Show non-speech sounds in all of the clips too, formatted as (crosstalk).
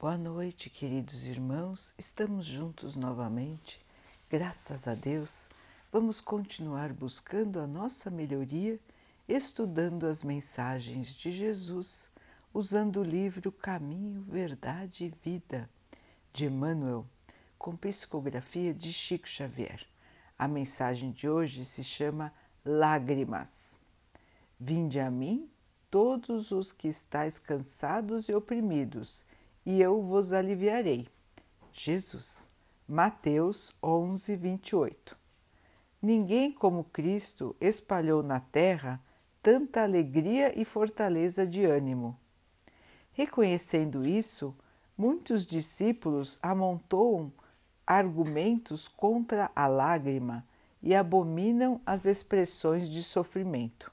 Boa noite, queridos irmãos. Estamos juntos novamente. Graças a Deus, vamos continuar buscando a nossa melhoria, estudando as mensagens de Jesus, usando o livro Caminho, Verdade e Vida de Emmanuel, com psicografia de Chico Xavier. A mensagem de hoje se chama Lágrimas. Vinde a mim, todos os que estáis cansados e oprimidos e eu vos aliviarei. Jesus, Mateus 11, 28. Ninguém como Cristo espalhou na terra tanta alegria e fortaleza de ânimo. Reconhecendo isso, muitos discípulos amontoam argumentos contra a lágrima e abominam as expressões de sofrimento.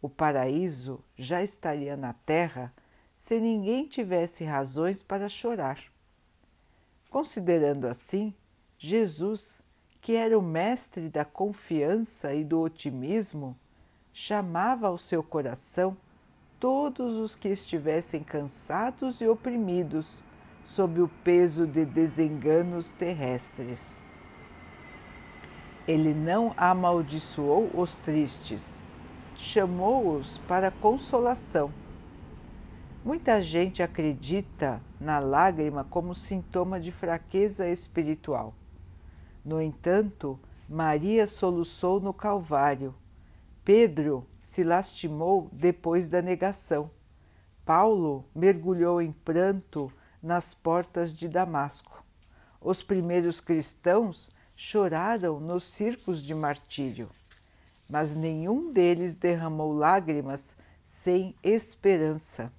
O paraíso já estaria na terra se ninguém tivesse razões para chorar. Considerando assim, Jesus, que era o mestre da confiança e do otimismo, chamava ao seu coração todos os que estivessem cansados e oprimidos sob o peso de desenganos terrestres. Ele não amaldiçoou os tristes, chamou-os para consolação Muita gente acredita na lágrima como sintoma de fraqueza espiritual. No entanto, Maria soluçou no Calvário. Pedro se lastimou depois da negação. Paulo mergulhou em pranto nas portas de Damasco. Os primeiros cristãos choraram nos circos de martírio, mas nenhum deles derramou lágrimas sem esperança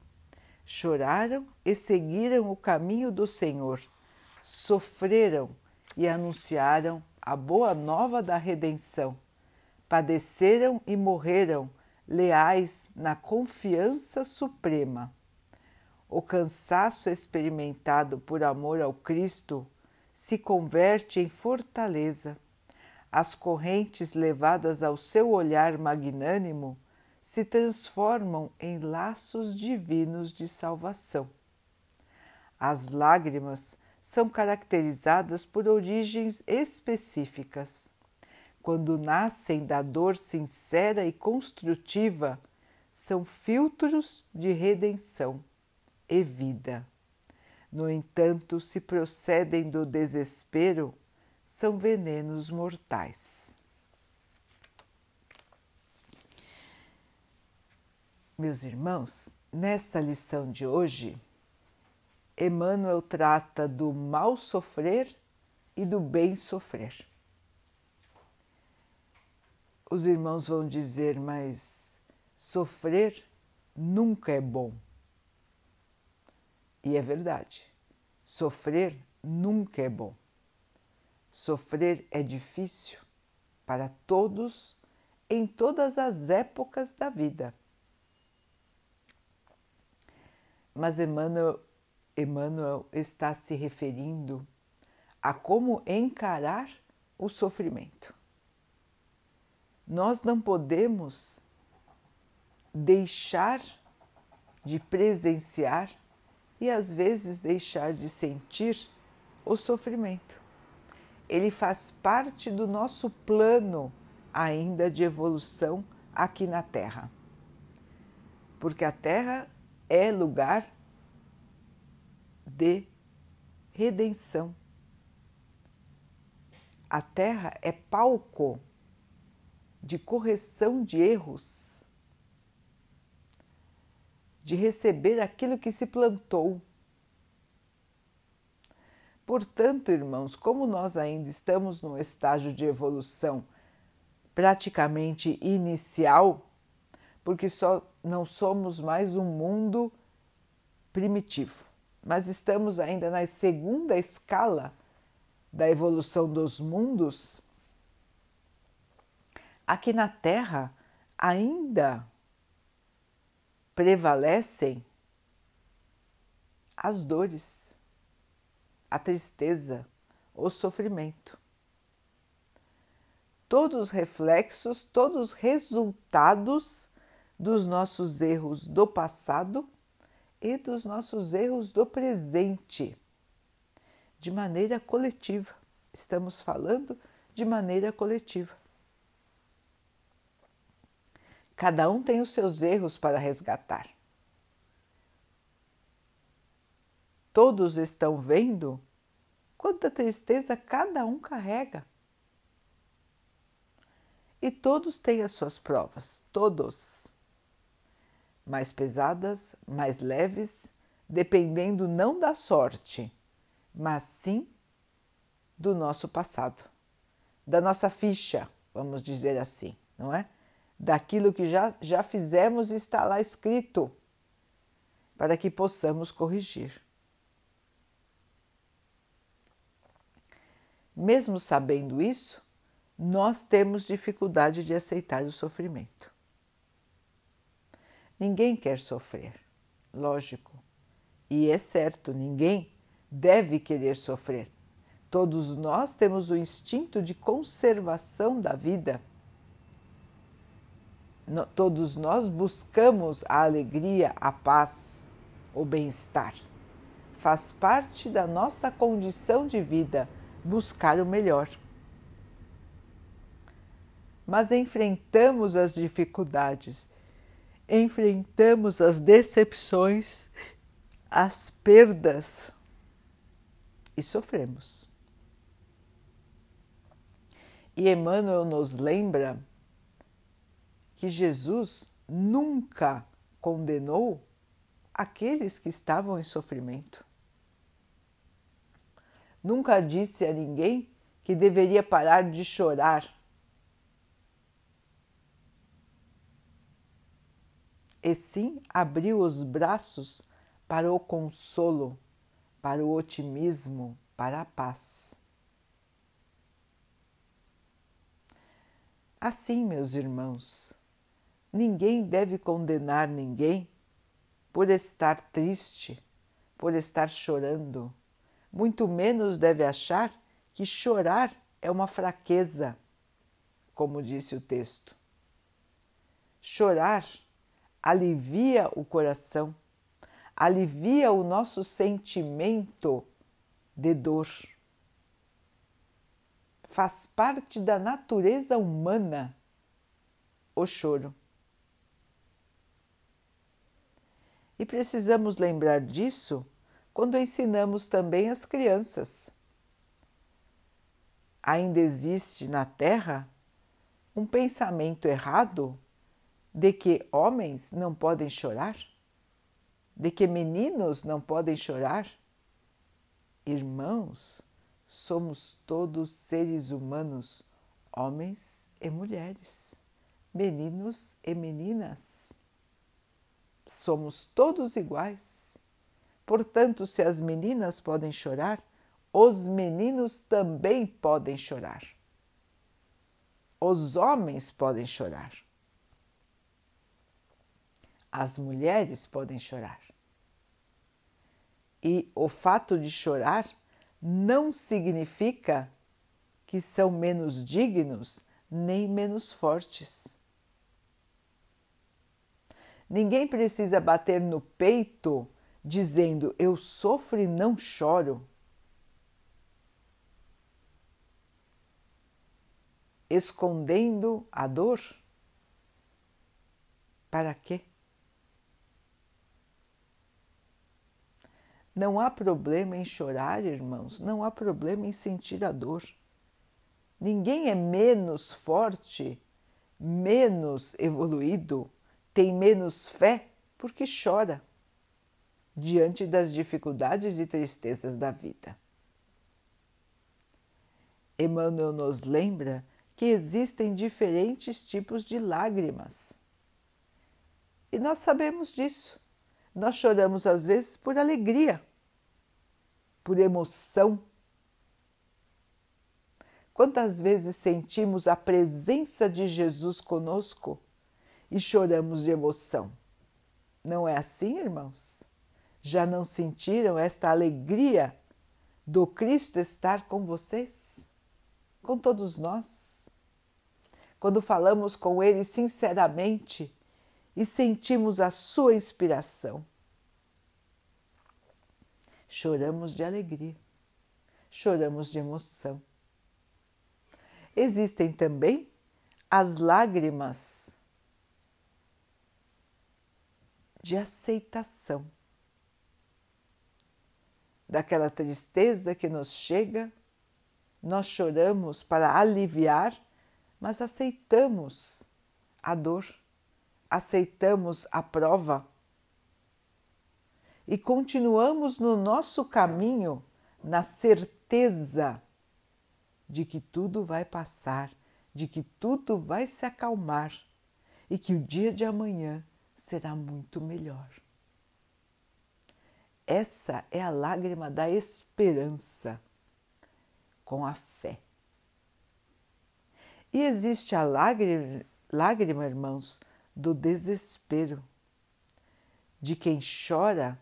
choraram e seguiram o caminho do Senhor, sofreram e anunciaram a boa nova da redenção, padeceram e morreram leais na confiança suprema. O cansaço experimentado por amor ao Cristo se converte em fortaleza. As correntes levadas ao seu olhar magnânimo se transformam em laços divinos de salvação. As lágrimas são caracterizadas por origens específicas. Quando nascem da dor sincera e construtiva, são filtros de redenção e vida. No entanto, se procedem do desespero, são venenos mortais. Meus irmãos, nessa lição de hoje, Emmanuel trata do mal sofrer e do bem sofrer. Os irmãos vão dizer, mas sofrer nunca é bom. E é verdade, sofrer nunca é bom. Sofrer é difícil para todos em todas as épocas da vida. Mas Emmanuel, Emmanuel está se referindo a como encarar o sofrimento. Nós não podemos deixar de presenciar e às vezes deixar de sentir o sofrimento. Ele faz parte do nosso plano ainda de evolução aqui na Terra. Porque a Terra é lugar de redenção. A terra é palco de correção de erros, de receber aquilo que se plantou. Portanto, irmãos, como nós ainda estamos num estágio de evolução praticamente inicial, porque só não somos mais um mundo primitivo, mas estamos ainda na segunda escala da evolução dos mundos. Aqui na Terra ainda prevalecem as dores, a tristeza, o sofrimento. Todos os reflexos, todos os resultados dos nossos erros do passado e dos nossos erros do presente, de maneira coletiva. Estamos falando de maneira coletiva. Cada um tem os seus erros para resgatar. Todos estão vendo quanta tristeza cada um carrega. E todos têm as suas provas, todos. Mais pesadas, mais leves, dependendo não da sorte, mas sim do nosso passado, da nossa ficha, vamos dizer assim, não é? Daquilo que já, já fizemos e está lá escrito, para que possamos corrigir. Mesmo sabendo isso, nós temos dificuldade de aceitar o sofrimento. Ninguém quer sofrer, lógico. E é certo, ninguém deve querer sofrer. Todos nós temos o instinto de conservação da vida. Todos nós buscamos a alegria, a paz, o bem-estar. Faz parte da nossa condição de vida buscar o melhor. Mas enfrentamos as dificuldades, enfrentamos as decepções, as perdas e sofremos. E Emmanuel nos lembra que Jesus nunca condenou aqueles que estavam em sofrimento. Nunca disse a ninguém que deveria parar de chorar. E sim abriu os braços para o consolo, para o otimismo, para a paz. Assim, meus irmãos, ninguém deve condenar ninguém por estar triste, por estar chorando muito menos deve achar que chorar é uma fraqueza, como disse o texto. Chorar alivia o coração, alivia o nosso sentimento de dor. Faz parte da natureza humana o choro. E precisamos lembrar disso quando ensinamos também as crianças. Ainda existe na Terra um pensamento errado de que homens não podem chorar? De que meninos não podem chorar? Irmãos, somos todos seres humanos, homens e mulheres, meninos e meninas. Somos todos iguais. Portanto, se as meninas podem chorar, os meninos também podem chorar. Os homens podem chorar. As mulheres podem chorar. E o fato de chorar não significa que são menos dignos nem menos fortes. Ninguém precisa bater no peito dizendo eu sofro e não choro. Escondendo a dor? Para quê? Não há problema em chorar, irmãos, não há problema em sentir a dor. Ninguém é menos forte, menos evoluído, tem menos fé porque chora diante das dificuldades e tristezas da vida. Emmanuel nos lembra que existem diferentes tipos de lágrimas. E nós sabemos disso. Nós choramos às vezes por alegria, por emoção. Quantas vezes sentimos a presença de Jesus conosco e choramos de emoção? Não é assim, irmãos? Já não sentiram esta alegria do Cristo estar com vocês? Com todos nós? Quando falamos com Ele sinceramente e sentimos a Sua inspiração, choramos de alegria, choramos de emoção. Existem também as lágrimas de aceitação daquela tristeza que nos chega, nós choramos para aliviar, mas aceitamos a dor, aceitamos a prova e continuamos no nosso caminho na certeza de que tudo vai passar, de que tudo vai se acalmar e que o dia de amanhã será muito melhor. Essa é a lágrima da esperança com a fé. E existe a lágrima, lágrima, irmãos, do desespero, de quem chora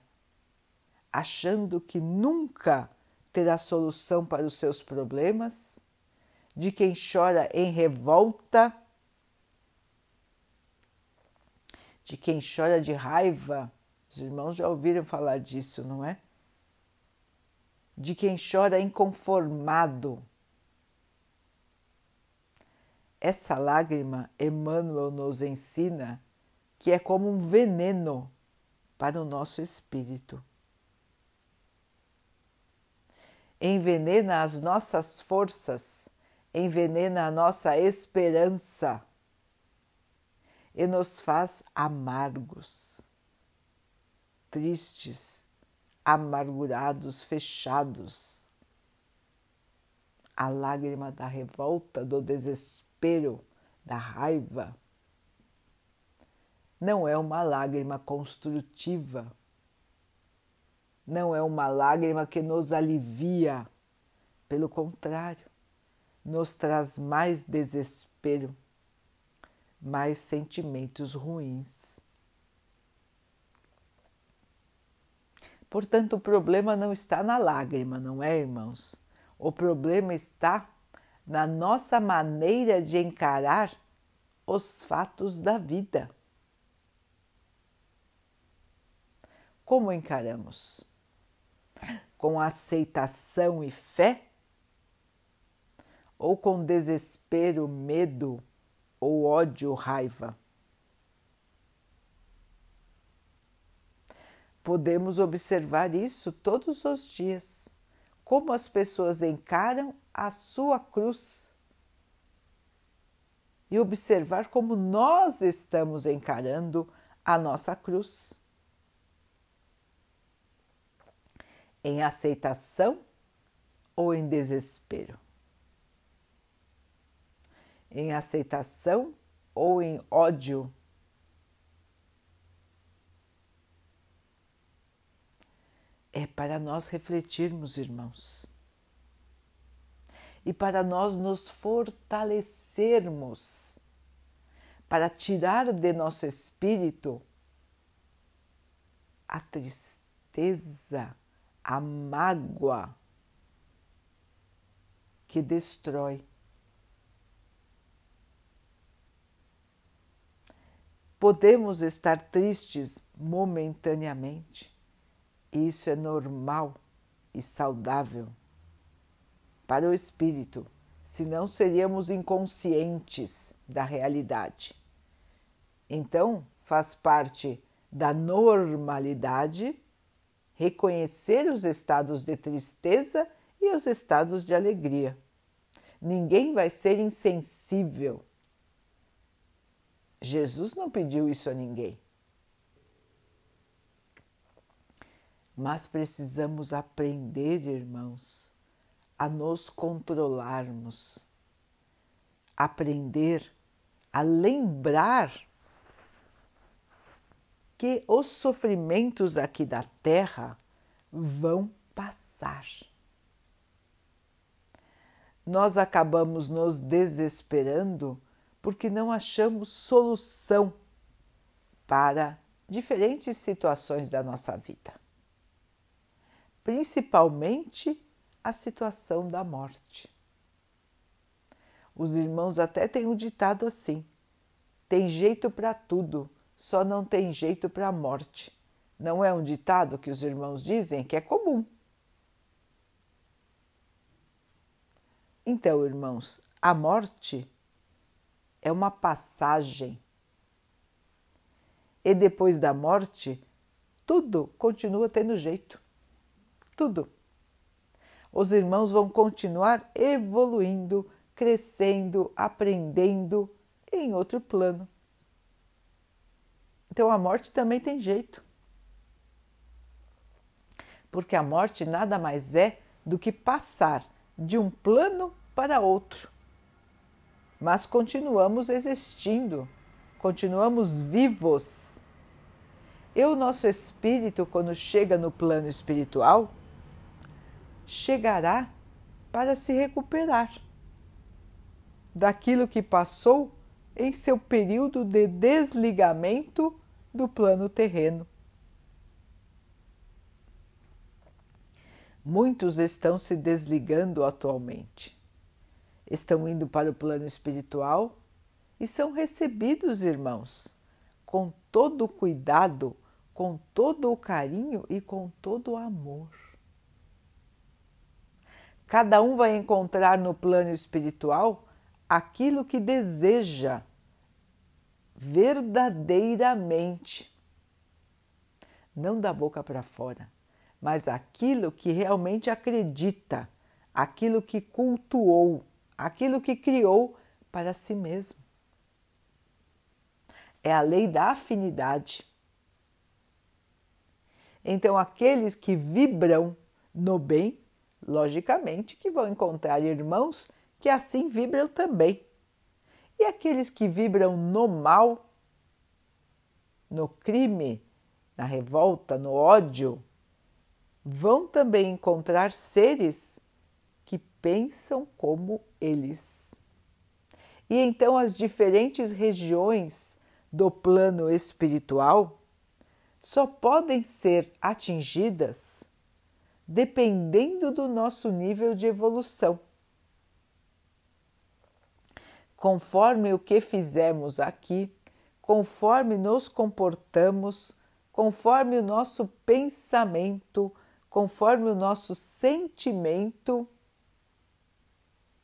achando que nunca terá solução para os seus problemas, de quem chora em revolta, de quem chora de raiva os irmãos já ouviram falar disso, não é? De quem chora inconformado. Essa lágrima, Emmanuel nos ensina que é como um veneno para o nosso espírito. Envenena as nossas forças, envenena a nossa esperança e nos faz amargos tristes, amargurados, fechados. A lágrima da revolta, do desespero, da raiva. Não é uma lágrima construtiva, não é uma lágrima que nos alivia, pelo contrário, nos traz mais desespero, mais sentimentos ruins. Portanto, o problema não está na lágrima, não é, irmãos? O problema está na nossa maneira de encarar os fatos da vida. Como encaramos? Com aceitação e fé? Ou com desespero, medo ou ódio, raiva? Podemos observar isso todos os dias, como as pessoas encaram a sua cruz e observar como nós estamos encarando a nossa cruz. Em aceitação ou em desespero? Em aceitação ou em ódio? É para nós refletirmos, irmãos, e para nós nos fortalecermos, para tirar de nosso espírito a tristeza, a mágoa que destrói. Podemos estar tristes momentaneamente, isso é normal e saudável para o espírito, senão seríamos inconscientes da realidade. Então, faz parte da normalidade reconhecer os estados de tristeza e os estados de alegria. Ninguém vai ser insensível. Jesus não pediu isso a ninguém. Mas precisamos aprender, irmãos, a nos controlarmos, aprender a lembrar que os sofrimentos aqui da terra vão passar. Nós acabamos nos desesperando porque não achamos solução para diferentes situações da nossa vida principalmente a situação da morte. Os irmãos até têm um ditado assim: tem jeito para tudo, só não tem jeito para a morte. Não é um ditado que os irmãos dizem que é comum. Então, irmãos, a morte é uma passagem. E depois da morte, tudo continua tendo jeito. Tudo. Os irmãos vão continuar evoluindo, crescendo, aprendendo em outro plano. Então a morte também tem jeito. Porque a morte nada mais é do que passar de um plano para outro. Mas continuamos existindo, continuamos vivos. E o nosso espírito, quando chega no plano espiritual, chegará para se recuperar daquilo que passou em seu período de desligamento do plano terreno. Muitos estão se desligando atualmente. Estão indo para o plano espiritual e são recebidos, irmãos, com todo o cuidado, com todo o carinho e com todo o amor. Cada um vai encontrar no plano espiritual aquilo que deseja verdadeiramente, não da boca para fora mas aquilo que realmente acredita, aquilo que cultuou, aquilo que criou para si mesmo. É a lei da afinidade. Então, aqueles que vibram no bem, logicamente que vão encontrar irmãos que assim vibram também. E aqueles que vibram no mal, no crime, na revolta, no ódio, vão também encontrar seres que pensam como eles. E então as diferentes regiões do plano espiritual só podem ser atingidas dependendo do nosso nível de evolução. Conforme o que fizemos aqui, conforme nos comportamos, conforme o nosso pensamento, conforme o nosso sentimento,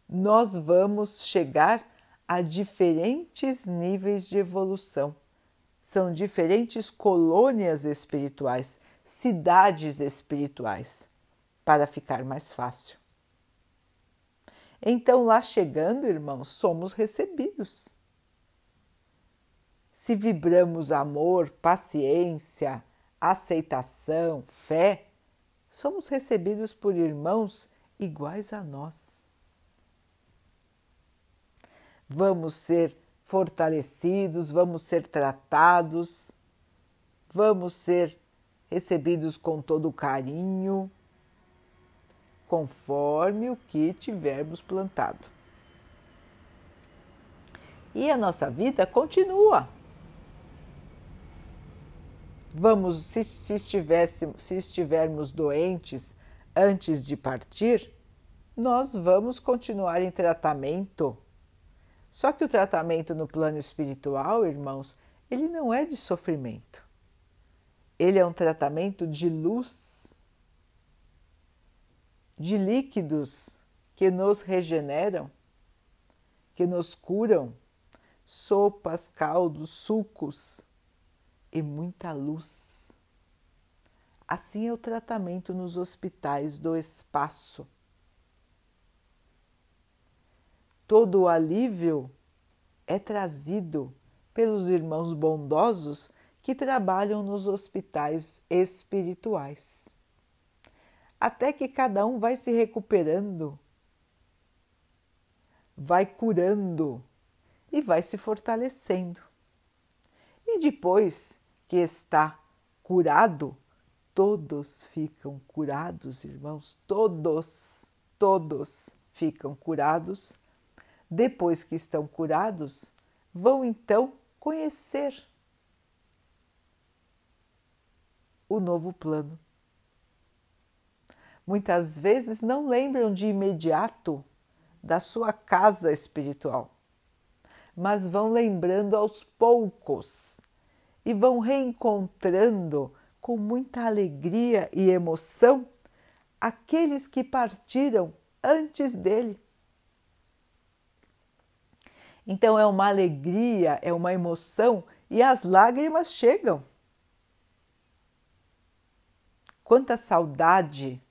nós vamos chegar a diferentes níveis de evolução. São diferentes colônias espirituais, cidades espirituais, para ficar mais fácil. Então, lá chegando, irmãos, somos recebidos. Se vibramos amor, paciência, aceitação, fé, somos recebidos por irmãos iguais a nós. Vamos ser fortalecidos, vamos ser tratados, vamos ser recebidos com todo carinho, conforme o que tivermos plantado. E a nossa vida continua. Vamos, se, se, se estivermos doentes antes de partir, nós vamos continuar em tratamento. Só que o tratamento no plano espiritual, irmãos, ele não é de sofrimento. Ele é um tratamento de luz, de líquidos que nos regeneram, que nos curam, sopas, caldos, sucos e muita luz. Assim é o tratamento nos hospitais do espaço. Todo o alívio é trazido pelos irmãos bondosos que trabalham nos hospitais espirituais. Até que cada um vai se recuperando, vai curando e vai se fortalecendo. E depois que está curado, todos ficam curados, irmãos, todos, todos ficam curados. Depois que estão curados, vão então conhecer o novo plano. Muitas vezes não lembram de imediato da sua casa espiritual, mas vão lembrando aos poucos e vão reencontrando com muita alegria e emoção aqueles que partiram antes dele. Então é uma alegria, é uma emoção e as lágrimas chegam. Quanta saudade!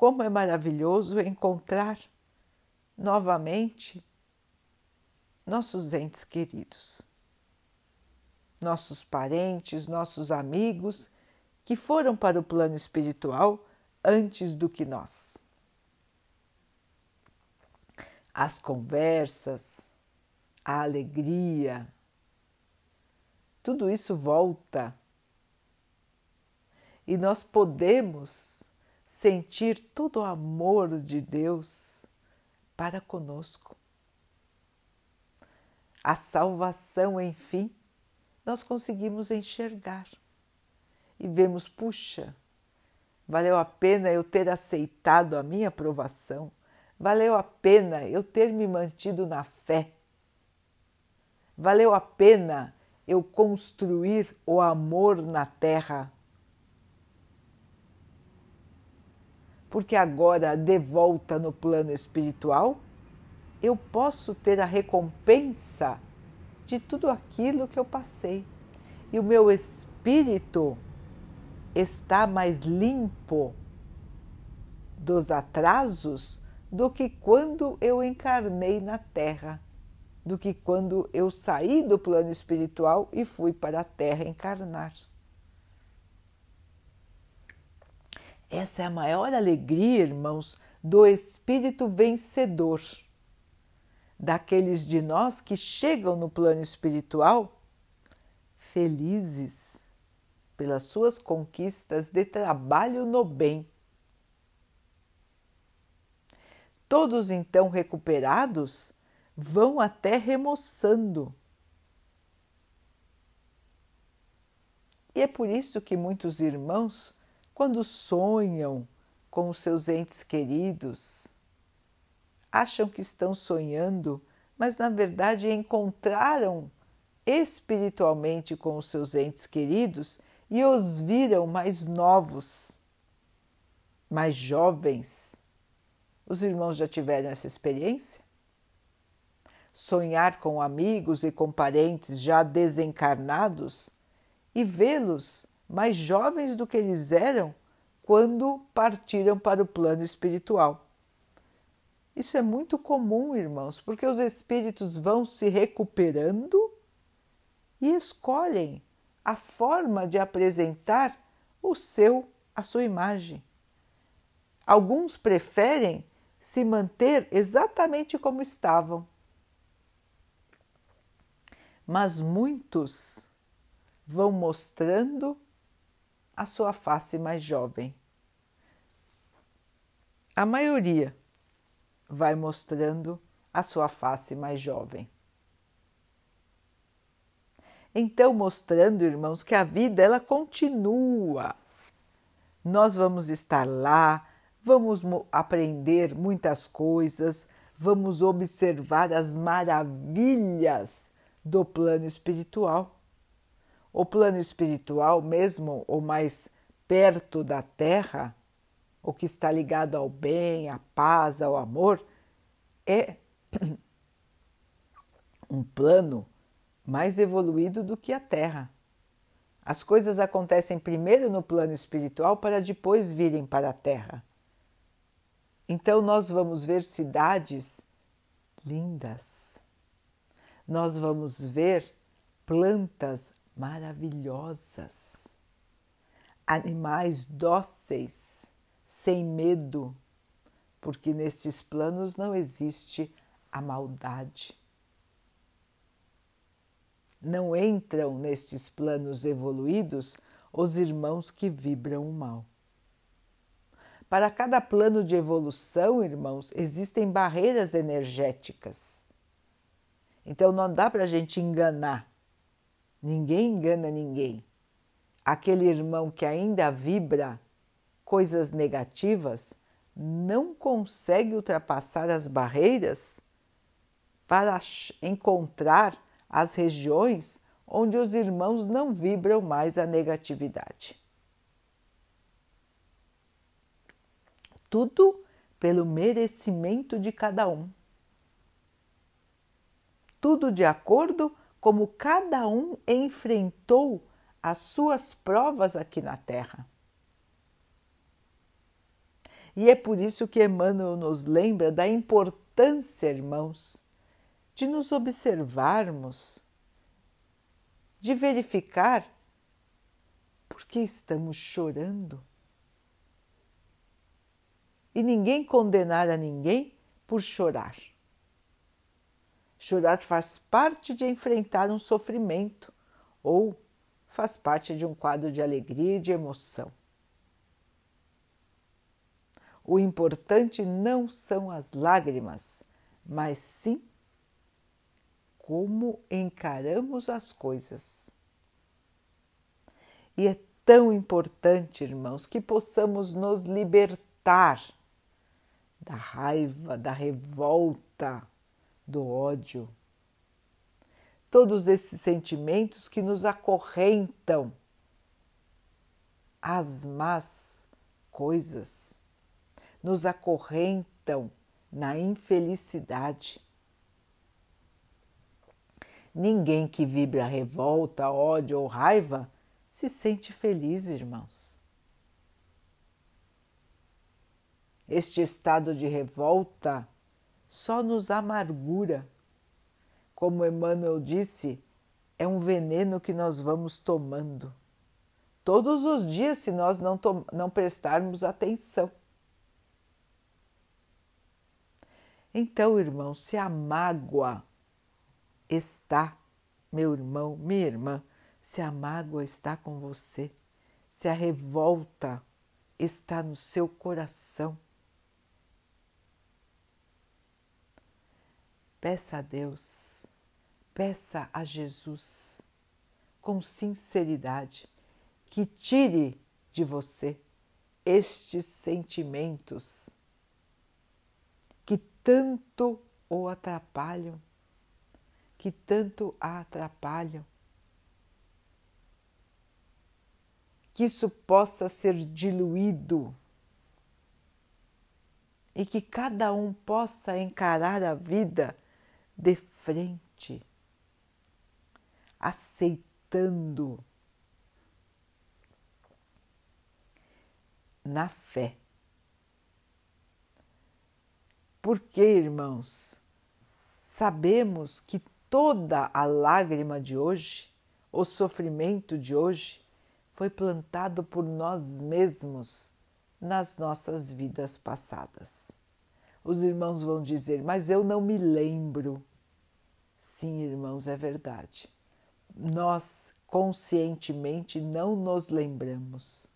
Como é maravilhoso encontrar novamente nossos entes queridos, nossos parentes, nossos amigos que foram para o plano espiritual antes do que nós. As conversas, a alegria, tudo isso volta e nós podemos sentir todo o amor de Deus para conosco. A salvação, enfim, nós conseguimos enxergar e vemos, puxa, valeu a pena eu ter aceitado a minha aprovação, valeu a pena eu ter me mantido na fé, valeu a pena eu construir o amor na terra. Porque agora, de volta no plano espiritual, eu posso ter a recompensa de tudo aquilo que eu passei. E o meu espírito está mais limpo dos atrasos do que quando eu encarnei na Terra, do que quando eu saí do plano espiritual e fui para a Terra encarnar. Essa é a maior alegria, irmãos, do espírito vencedor, daqueles de nós que chegam no plano espiritual felizes pelas suas conquistas de trabalho no bem. Todos então recuperados vão até remoçando. E é por isso que muitos irmãos, quando sonham com os seus entes queridos, acham que estão sonhando, mas na verdade encontraram espiritualmente com os seus entes queridos e os viram mais novos, mais jovens. Os irmãos já tiveram essa experiência? Sonhar com amigos e com parentes já desencarnados e vê-los mais jovens do que eles eram quando partiram para o plano espiritual. Isso é muito comum, irmãos, porque os espíritos vão se recuperando e escolhem a forma de apresentar o seu, a sua imagem. Alguns preferem se manter exatamente como estavam, mas muitos vão mostrando a sua face mais jovem. A maioria vai mostrando a sua face mais jovem. Então, mostrando, irmãos, que a vida ela continua. Nós vamos estar lá, vamos aprender muitas coisas, vamos observar as maravilhas do plano espiritual. O plano espiritual, mesmo o mais perto da Terra, o que está ligado ao bem, à paz, ao amor, é (clears throat) um plano mais evoluído do que a Terra. As coisas acontecem primeiro no plano espiritual para depois virem para a Terra. Então nós vamos ver cidades lindas. Nós vamos ver plantas maravilhosas, animais dóceis, sem medo, porque nestes planos não existe a maldade não entram nestes planos evoluídos os irmãos que vibram o mal. Para cada plano de evolução, irmãos, existem barreiras energéticas. Então não dá para a gente enganar. Ninguém engana ninguém. Aquele irmão que ainda vibra coisas negativas não consegue ultrapassar as barreiras para encontrar as regiões onde os irmãos não vibram mais a negatividade. Tudo pelo merecimento de cada um. Tudo de acordo como cada um enfrentou as suas provas aqui na Terra. E é por isso que Emmanuel nos lembra da importância, irmãos, de nos observarmos, de verificar por que estamos chorando. E ninguém condenar a ninguém por chorar. Chorar faz parte de enfrentar um sofrimento ou faz parte de um quadro de alegria e de emoção. O importante não são as lágrimas, mas sim como encaramos as coisas. E é tão importante, irmãos, que possamos nos libertar da raiva, da revolta, do ódio. Todos esses sentimentos que nos acorrentam às más coisas, nos acorrentam na infelicidade. Ninguém que vibra revolta, ódio ou raiva se sente feliz, irmãos. Este estado de revolta só nos amargura. Como Emmanuel disse, é um veneno que nós vamos tomando todos os dias se nós não, não prestarmos atenção. Então, irmão, se a mágoa está, meu irmão, minha irmã, se a mágoa está com você, se a revolta está no seu coração, peça a Deus, peça a Jesus com sinceridade que tire de você estes sentimentos que tanto o atrapalham que tanto a atrapalham. Que isso possa ser diluído e que cada um possa encarar a vida de frente, aceitando na fé. Porque, irmãos, sabemos que toda a lágrima de hoje, o sofrimento de hoje, foi plantado por nós mesmos nas nossas vidas passadas. Os irmãos vão dizer, mas eu não me lembro. Sim, irmãos, é verdade. Nós conscientemente não nos lembramos.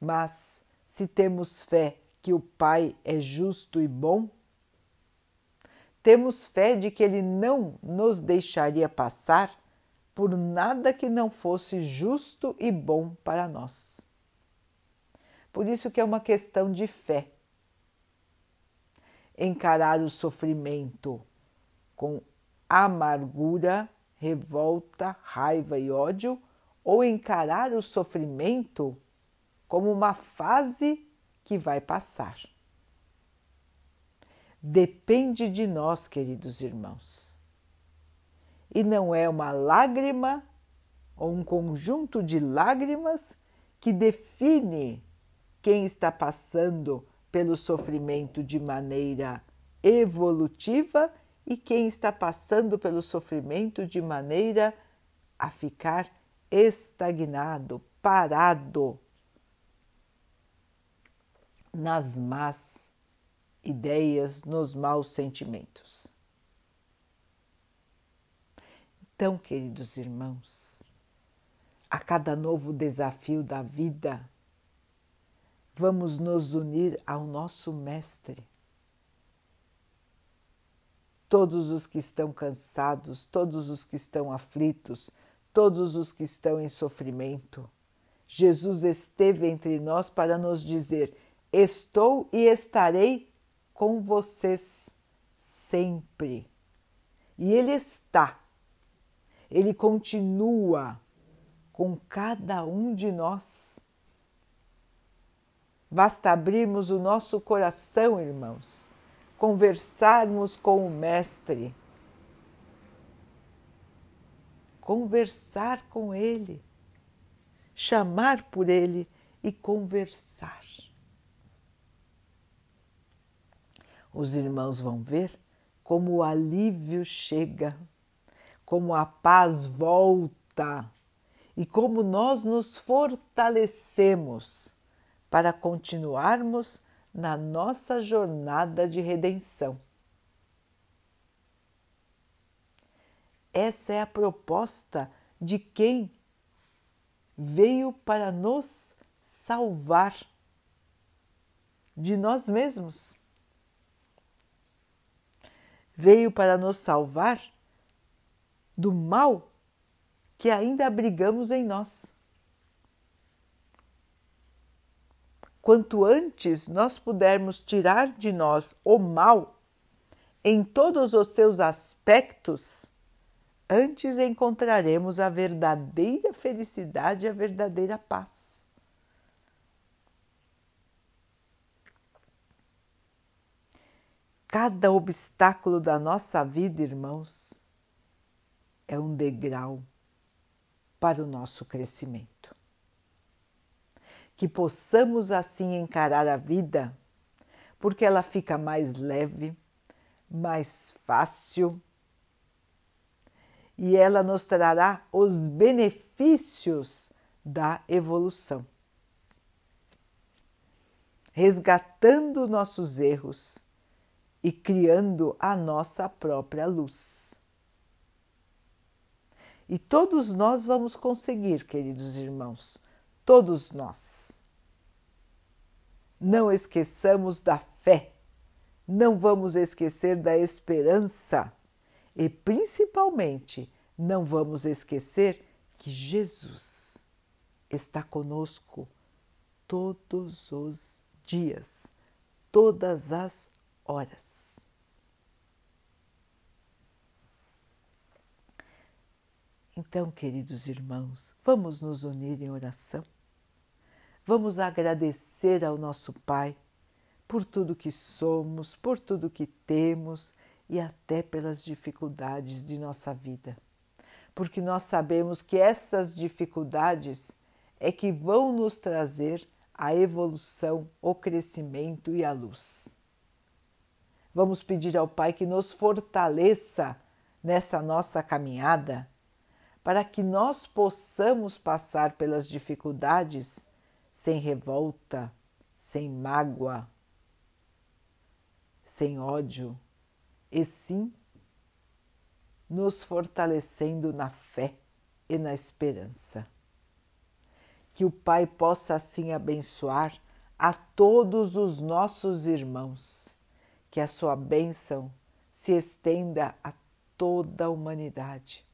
Mas se temos fé que o Pai é justo e bom, temos fé de que Ele não nos deixaria passar por nada que não fosse justo e bom para nós. Por isso que é uma questão de fé. Encarar o sofrimento com amargura, revolta, raiva e ódio, ou encarar o sofrimento como uma fase que vai passar. Depende de nós, queridos irmãos. E não é uma lágrima ou um conjunto de lágrimas que define quem está passando pelo sofrimento de maneira evolutiva e quem está passando pelo sofrimento de maneira a ficar estagnado, parado nas más ideias, nos maus sentimentos. Então, queridos irmãos, a cada novo desafio da vida, vamos nos unir ao nosso Mestre. Todos os que estão cansados, todos os que estão aflitos, todos os que estão em sofrimento, Jesus esteve entre nós para nos dizer: Estou e estarei com vocês sempre. E Ele está. ele continua com cada um de nós. Basta abrirmos o nosso coração, irmãos, conversarmos com o Mestre, conversar com Ele, chamar por Ele e conversar. Os irmãos vão ver como o alívio chega, como a paz volta e como nós nos fortalecemos para continuarmos na nossa jornada de redenção. Essa é a proposta de quem veio para nos salvar de nós mesmos veio para nos salvar do mal que ainda abrigamos em nós. Quanto antes nós pudermos tirar de nós o mal em todos os seus aspectos, antes encontraremos a verdadeira felicidade e a verdadeira paz. Cada obstáculo da nossa vida, irmãos, é um degrau para o nosso crescimento. Que possamos assim encarar a vida, porque ela fica mais leve, mais fácil e ela nos trará os benefícios da evolução. Resgatando nossos erros e criando a nossa própria luz. E todos nós vamos conseguir, queridos irmãos, todos nós. Não esqueçamos da fé, não vamos esquecer da esperança e, principalmente, não vamos esquecer que Jesus está conosco todos os dias, todas as horas. Então, queridos irmãos, vamos nos unir em oração. Vamos agradecer ao nosso Pai por tudo que somos, por tudo que temos e até pelas dificuldades de nossa vida. Porque nós sabemos que essas dificuldades é que vão nos trazer a evolução, o crescimento e a luz. Vamos pedir ao Pai que nos fortaleça nessa nossa caminhada, para que nós possamos passar pelas dificuldades sem revolta, sem mágoa, sem ódio, e sim nos fortalecendo na fé e na esperança. Que o Pai possa assim abençoar a todos os nossos irmãos que a sua bênção se estenda a toda a humanidade.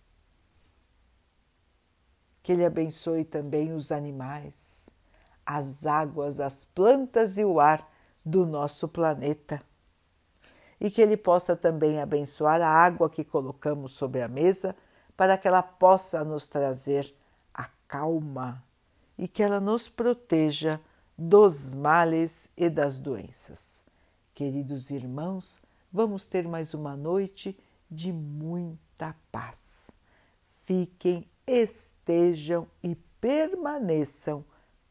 Que Ele abençoe também os animais, as águas, as plantas e o ar do nosso planeta. E que Ele possa também abençoar a água que colocamos sobre a mesa para que ela possa nos trazer a calma e que ela nos proteja dos males e das doenças. Queridos irmãos, vamos ter mais uma noite de muita paz. Fiquem, estejam e permaneçam